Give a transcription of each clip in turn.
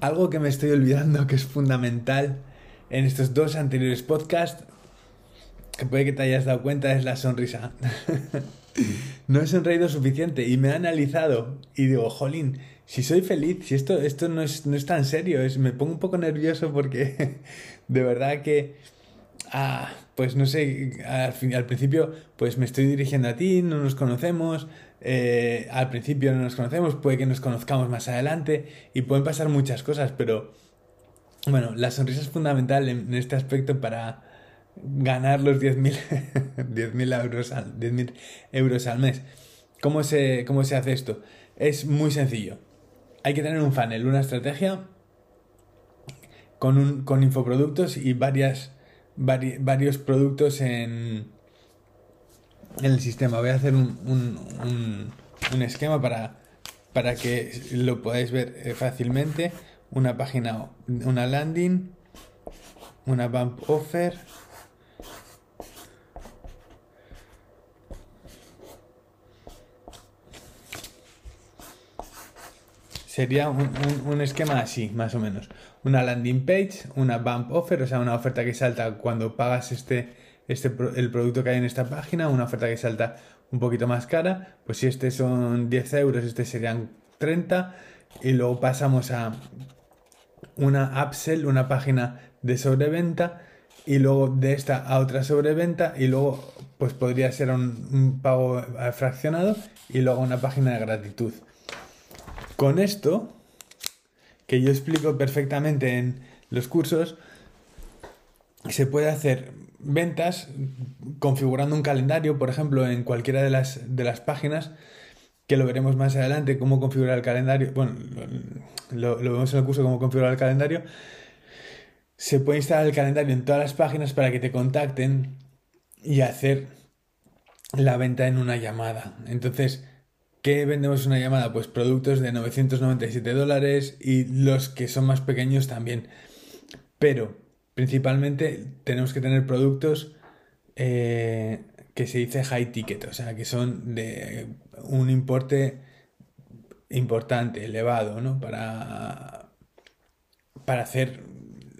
algo que me estoy olvidando que es fundamental en estos dos anteriores podcasts, que puede que te hayas dado cuenta, es la sonrisa. no he sonreído suficiente y me he analizado y digo, jolín, si soy feliz, si esto, esto no, es, no es tan serio, es, me pongo un poco nervioso porque de verdad que, ah, pues no sé, al, al principio pues me estoy dirigiendo a ti, no nos conocemos, eh, al principio no nos conocemos, puede que nos conozcamos más adelante y pueden pasar muchas cosas, pero bueno, la sonrisa es fundamental en, este aspecto para ganar los 10.000 euros, al, euros al mes. ¿Cómo se, ¿Cómo se hace esto? Es muy sencillo hay que tener un funnel, una estrategia con, un, con infoproductos y varias, varios productos en, en el sistema. Voy a hacer un, un, un, esquema para, para que lo podáis ver eh, fácilmente. Una página, una landing, una bump offer sería un, esquema así, más o menos. Una landing page, una bump offer, o sea, una oferta que salta cuando pagas este, este, el producto que hay en esta página, una oferta que salta un poquito más cara, pues si este son 10 euros, este serían 30, y luego pasamos a una upsell, una página de sobreventa, y luego de esta a otra sobreventa, y luego pues podría ser un, un pago fraccionado, y luego una página de gratitud. Con esto, que yo explico perfectamente en los cursos, se puede hacer ventas configurando un calendario, por ejemplo, en cualquiera de las, de las páginas, que lo veremos más adelante, cómo configurar el calendario. Bueno, lo, vemos en el curso, cómo configurar el calendario. Se puede instalar el calendario en todas las páginas para que te contacten y hacer la venta en una llamada. Entonces, ¿Qué vendemos una llamada? Pues productos de 997 dólares y los que son más pequeños también. Pero principalmente tenemos que tener productos eh, que se dice high ticket, o sea, que son de un importe importante, elevado, ¿no? Para, para hacer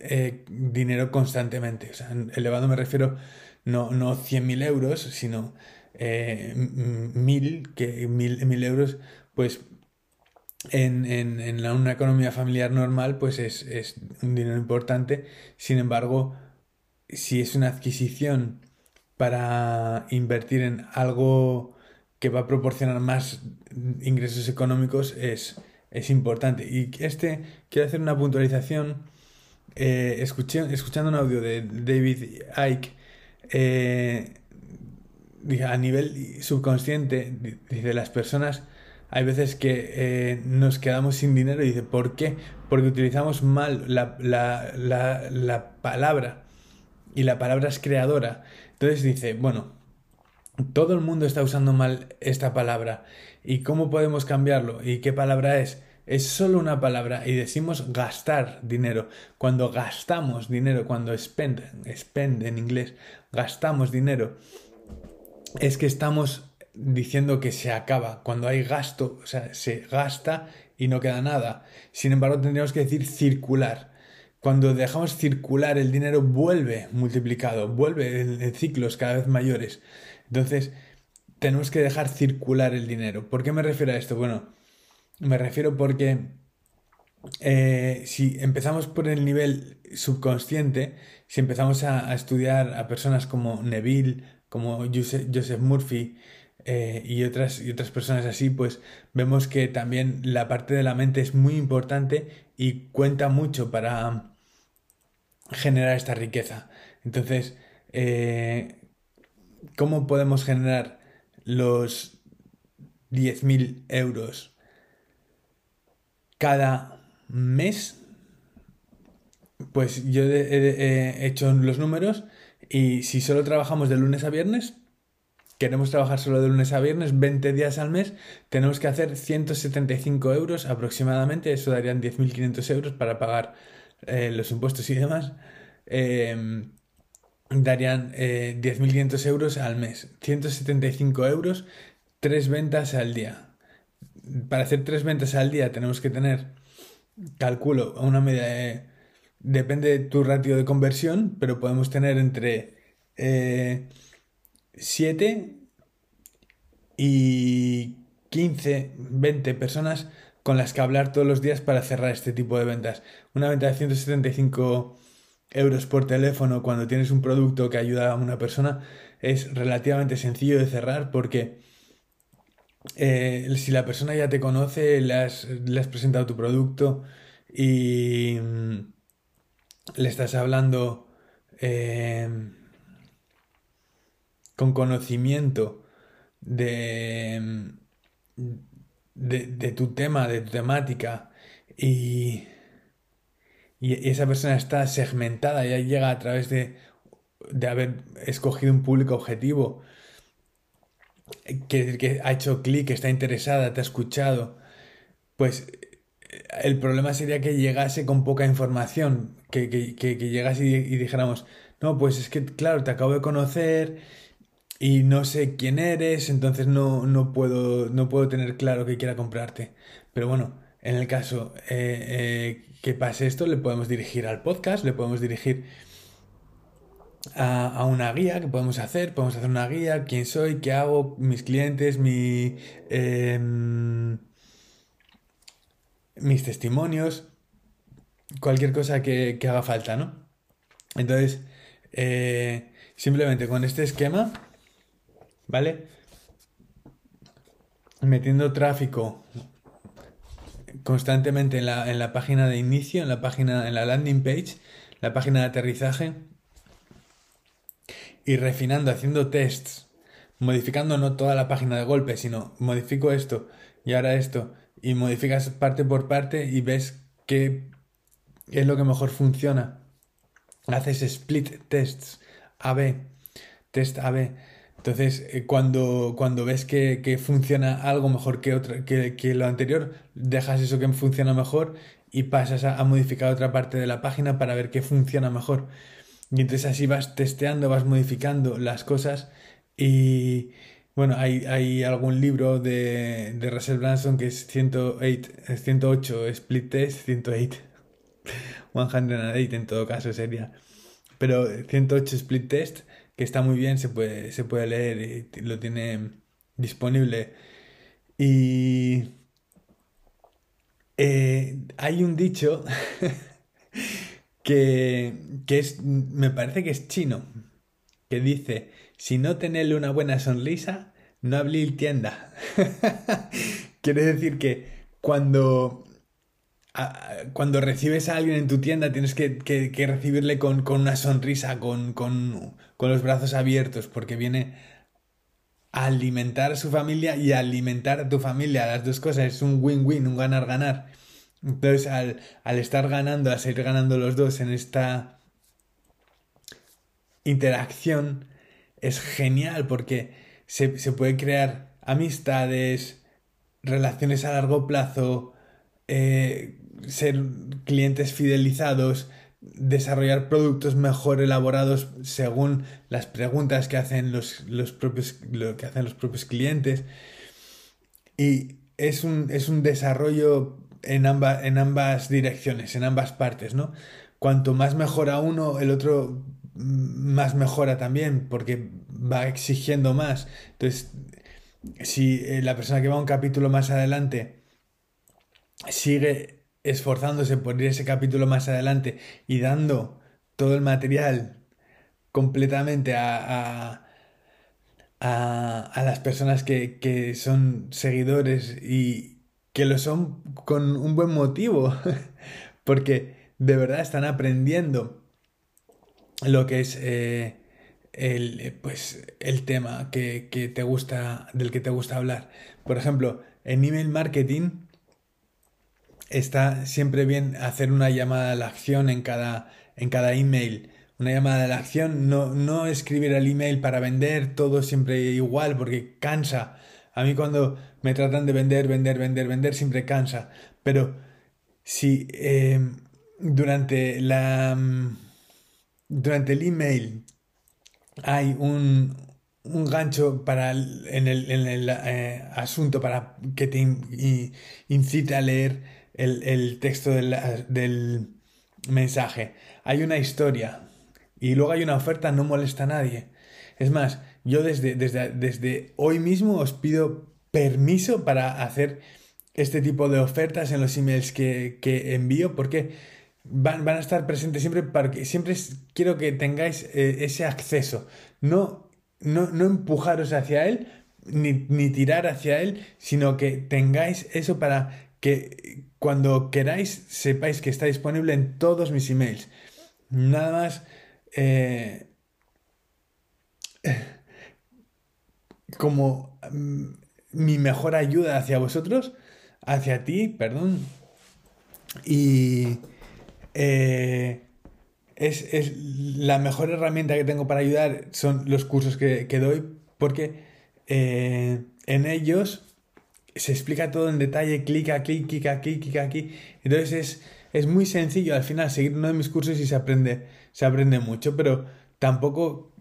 eh, dinero constantemente. O sea, elevado me refiero no, no 100.000 euros, sino eh, mil, que mil, mil euros, pues en, en, en, una economía familiar normal, pues es, es, un dinero importante. Sin embargo, si es una adquisición para invertir en algo que va a proporcionar más ingresos económicos, es, es importante. Y este, quiero hacer una puntualización. Eh, escuché, escuchando un audio de David Icke, eh, a nivel subconsciente, dice, las personas, hay veces que eh, nos quedamos sin dinero y dice, ¿por qué? Porque utilizamos mal la, la, la, la palabra y la palabra es creadora. Entonces dice, bueno, todo el mundo está usando mal esta palabra. ¿Y cómo podemos cambiarlo? ¿Y qué palabra es? Es solo una palabra y decimos gastar dinero. Cuando gastamos dinero, cuando spend, spend en inglés, gastamos dinero, es que estamos diciendo que se acaba. Cuando hay gasto, o sea, se gasta y no queda nada. Sin embargo, tendríamos que decir circular. Cuando dejamos circular el dinero vuelve multiplicado, vuelve en, ciclos cada vez mayores. Entonces, tenemos que dejar circular el dinero. ¿Por qué me refiero a esto? Bueno, me refiero porque eh, si empezamos por el nivel subconsciente, si empezamos a estudiar a personas como Neville, como Joseph Murphy eh, y, otras, y otras personas así, pues vemos que también la parte de la mente es muy importante y cuenta mucho para generar esta riqueza. Entonces, eh, ¿cómo podemos generar los 10.000 euros cada mes? Pues yo he hecho los números y si solo trabajamos de lunes a viernes, queremos trabajar solo de lunes a viernes, 20 días al mes, tenemos que hacer 175 euros aproximadamente, eso darían 10.500 euros para pagar eh, los impuestos y demás. Em, darían 10.500 eh, euros al mes, 175 euros, tres ventas al día. Para hacer tres ventas al día tenemos que tener calculo una media de, depende de tu ratio de conversión, pero podemos tener entre 7 eh, y 15, 20 personas con las que hablar todos los días para cerrar este tipo de ventas. Una venta de 175 euros por teléfono cuando tienes un producto que ayuda a una persona es relativamente sencillo de cerrar porque eh, si la persona ya te conoce, le has, presentado tu producto y mm, le estás hablando eh, con conocimiento de, de, tu tema, de tu temática y, y esa persona está segmentada, ya llega a través de, de haber escogido un público objetivo que, que ha hecho clic, está interesada, te ha escuchado, pues el problema sería que llegase con poca información, que, llegase y, dijéramos, no, pues es que, claro, te acabo de conocer y no sé quién eres, entonces no, no, puedo, no puedo tener claro que quiera comprarte. Pero bueno, en el caso eh, eh, que pase esto, le podemos dirigir al podcast, le podemos dirigir a, una guía que podemos hacer. Podemos hacer una guía, quién soy, qué hago, mis clientes, mi, em, mis testimonios, cualquier cosa que, haga falta, ¿no? Entonces, eh, simplemente con este esquema, ¿vale? Metiendo tráfico constantemente en la, en la página de inicio, en la página, en la landing page, la página de aterrizaje, y refinando, haciendo tests, modificando no toda la página de golpe, sino modifico esto y ahora esto, y modificas parte por parte y ves qué es lo que mejor funciona. Haces split tests, AB, test AB. Entonces, eh, cuando, cuando ves que, funciona algo mejor que, otra, que, lo anterior, dejas eso que funciona mejor y pasas a modificar otra parte de la página para ver qué funciona mejor. Y entonces así vas testeando, vas modificando las cosas y bueno, hay, hay algún libro de, de, Russell Branson que es 108, 108 Split Test, 108, 108 en todo caso sería, pero 108 Split Test que está muy bien, se puede, se puede leer y lo tiene disponible. Y eh, hay un dicho que, es, me parece que es chino, que dice, si no tenerle una buena sonrisa, no abrir tienda. Quiere decir que cuando, cuando recibes a alguien en tu tienda tienes que, recibirle con, una sonrisa, con, los brazos abiertos, porque viene a alimentar a su familia y a alimentar a tu familia. Las dos cosas es un win-win, un ganar-ganar. Entonces, al, estar ganando, a seguir ganando los dos en esta interacción, es genial porque se, puede crear amistades, relaciones a largo plazo, eh, ser clientes fidelizados, desarrollar productos mejor elaborados según las preguntas que hacen los, los propios, lo que hacen los propios clientes. Y es un, es un desarrollo en, en ambas direcciones, en ambas partes, ¿no? Cuanto más mejora uno, el otro más mejora también, porque va exigiendo más. Entonces, si eh, la persona que va un capítulo más adelante sigue esforzándose por ir ese capítulo más adelante y dando todo el material completamente a, a, a, las personas que, que son seguidores y, que lo son con un buen motivo, porque de verdad están aprendiendo lo que es eh, el, pues, el tema que, te gusta, del que te gusta hablar. Por ejemplo, en email marketing está siempre bien hacer una llamada a la acción en cada, en cada email. Una llamada a la acción, no, no escribir el email para vender todo siempre igual, porque cansa. A mí cuando me tratan de vender, vender, vender, vender, siempre cansa. Pero si em, durante la mm, durante el email hay un, un gancho para en el, en el eh, asunto para que te incite a leer el, texto del, mensaje. Hay una historia y luego hay una oferta, no molesta a nadie. Es más, yo desde, desde, desde hoy mismo os pido permiso para hacer este tipo de ofertas en los emails que, envío porque van, a estar presentes siempre para que siempre quiero que tengáis eh, ese acceso. No, no, no empujaros hacia él, ni, tirar hacia él, sino que tengáis eso para que cuando queráis sepáis que está disponible en todos mis emails. Nada más eh, como mm, mi mejor ayuda hacia vosotros, hacia ti, perdón. Y eh, es, la mejor herramienta que tengo para ayudar son los cursos que doy porque eh, en ellos se explica todo en detalle, clic aquí, clic aquí, clic aquí. Entonces es, es muy sencillo al final seguir uno de mis cursos y se aprende, se aprende mucho, pero tampoco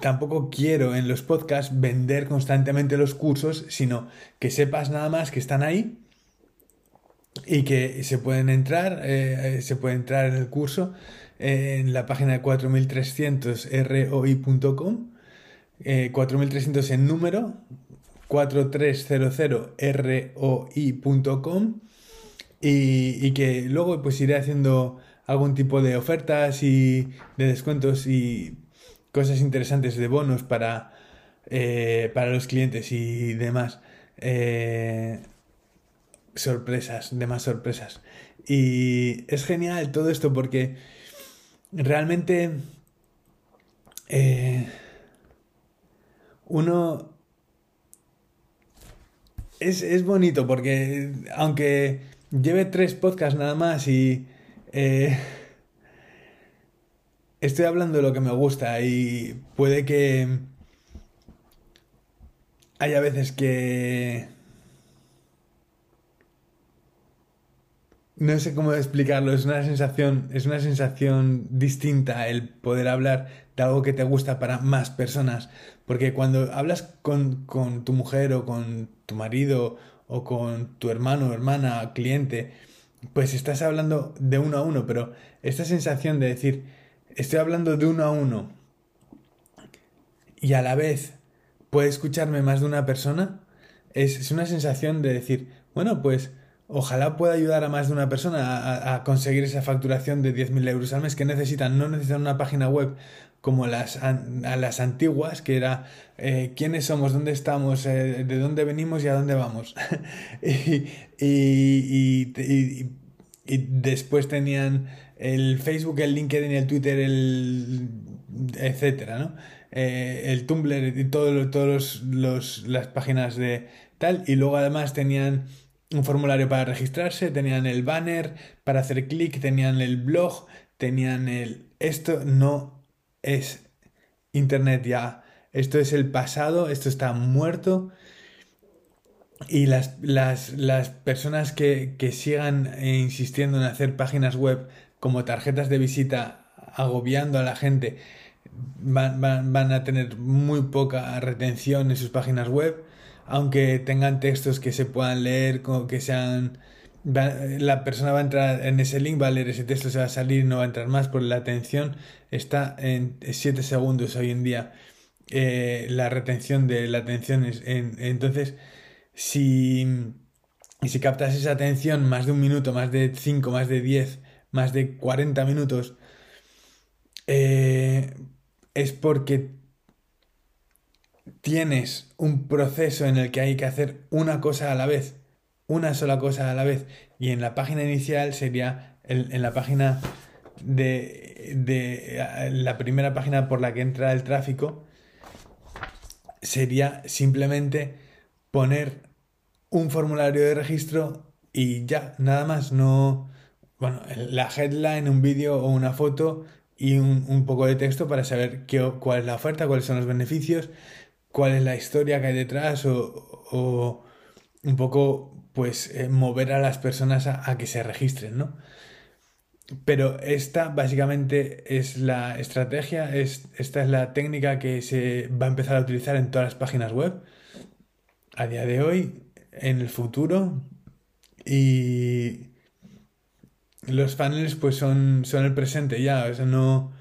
tampoco quiero en los podcasts vender constantemente los cursos, sino que sepas nada más que están ahí y que se pueden entrar, eh, se puede entrar en el curso en la página de 4300roi.com 4300 eh, en número, 4300roi.com y, que luego pues iré haciendo algún tipo de ofertas y de descuentos y cosas interesantes de bonos para, eh, para los clientes y demás. Eh, sorpresas, demás sorpresas. Y es genial todo esto porque realmente uno... Es, bonito porque aunque lleve tres podcasts nada más y... Eh, estoy hablando de lo que me gusta y puede que haya veces que no sé cómo explicarlo, es una sensación, es una sensación distinta el poder hablar de algo que te gusta para más personas. Porque cuando hablas con, tu mujer o con tu marido o con tu hermano hermana, cliente, pues estás hablando de uno a uno, pero esta sensación de decir, estoy hablando de uno a uno y a la vez puede escucharme más de una persona, es, es una sensación de decir, bueno, pues ojalá pueda ayudar a más de una persona a, conseguir esa facturación de 10.000 euros al mes que necesitan. No necesitan una página web como las, a, las antiguas, que era eh, quiénes somos, dónde estamos, eh, de dónde venimos y a dónde vamos. y, y, después tenían el Facebook, el LinkedIn, el Twitter, el etcétera, ¿no? Eh, el Tumblr y todas los, las páginas de tal. Y luego además tenían un formulario para registrarse, tenían el banner para hacer clic, tenían el blog, tenían el... Esto no es Internet ya, esto es el pasado, esto está muerto. Y las, las, personas que, sigan insistiendo en hacer páginas web como tarjetas de visita agobiando a la gente van, van a tener muy poca retención en sus páginas web aunque tengan textos que se puedan leer, que sean... La persona va a entrar en ese link, va a leer ese texto, se va a salir, no va a entrar más, porque la atención está en 7 segundos hoy en día. Eh, la retención de la atención es en, entonces si, si captas esa atención más de un minuto, más de 5, más de 10, más de 40 minutos, eh, es porque tienes un proceso en el que hay que hacer una cosa a la vez, una sola cosa a la vez, y en la página inicial sería en, la página de, de la primera página por la que entra el tráfico, sería simplemente poner un formulario de registro y ya, nada más, no, bueno, la headline, un vídeo o una foto y un, un, poco de texto para saber qué, cuál es la oferta, cuáles son los beneficios, cuál es la historia que hay detrás o, un poco pues eh, mover a las personas a, que se registren, ¿no? Pero esta básicamente es la estrategia, es, esta es la técnica que se va a empezar a utilizar en todas las páginas web a día de hoy, en el futuro Y los funnels pues son, son el presente ya, o sea, no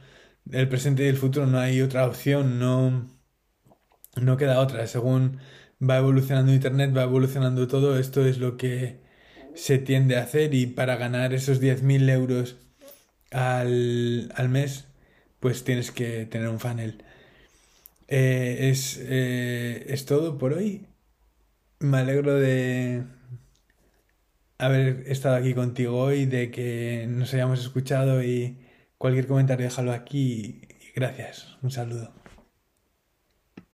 el presente y el futuro, no hay otra opción, no, no queda otra. Según va evolucionando Internet, va evolucionando todo, esto es lo que se tiende a hacer y para ganar esos 10.000 euros al, al, mes, pues tienes que tener un funnel. Eh, es, eh, es todo por hoy. Me alegro de haber estado aquí contigo hoy, de que nos hayamos escuchado y cualquier comentario déjalo aquí. Gracias. Un saludo.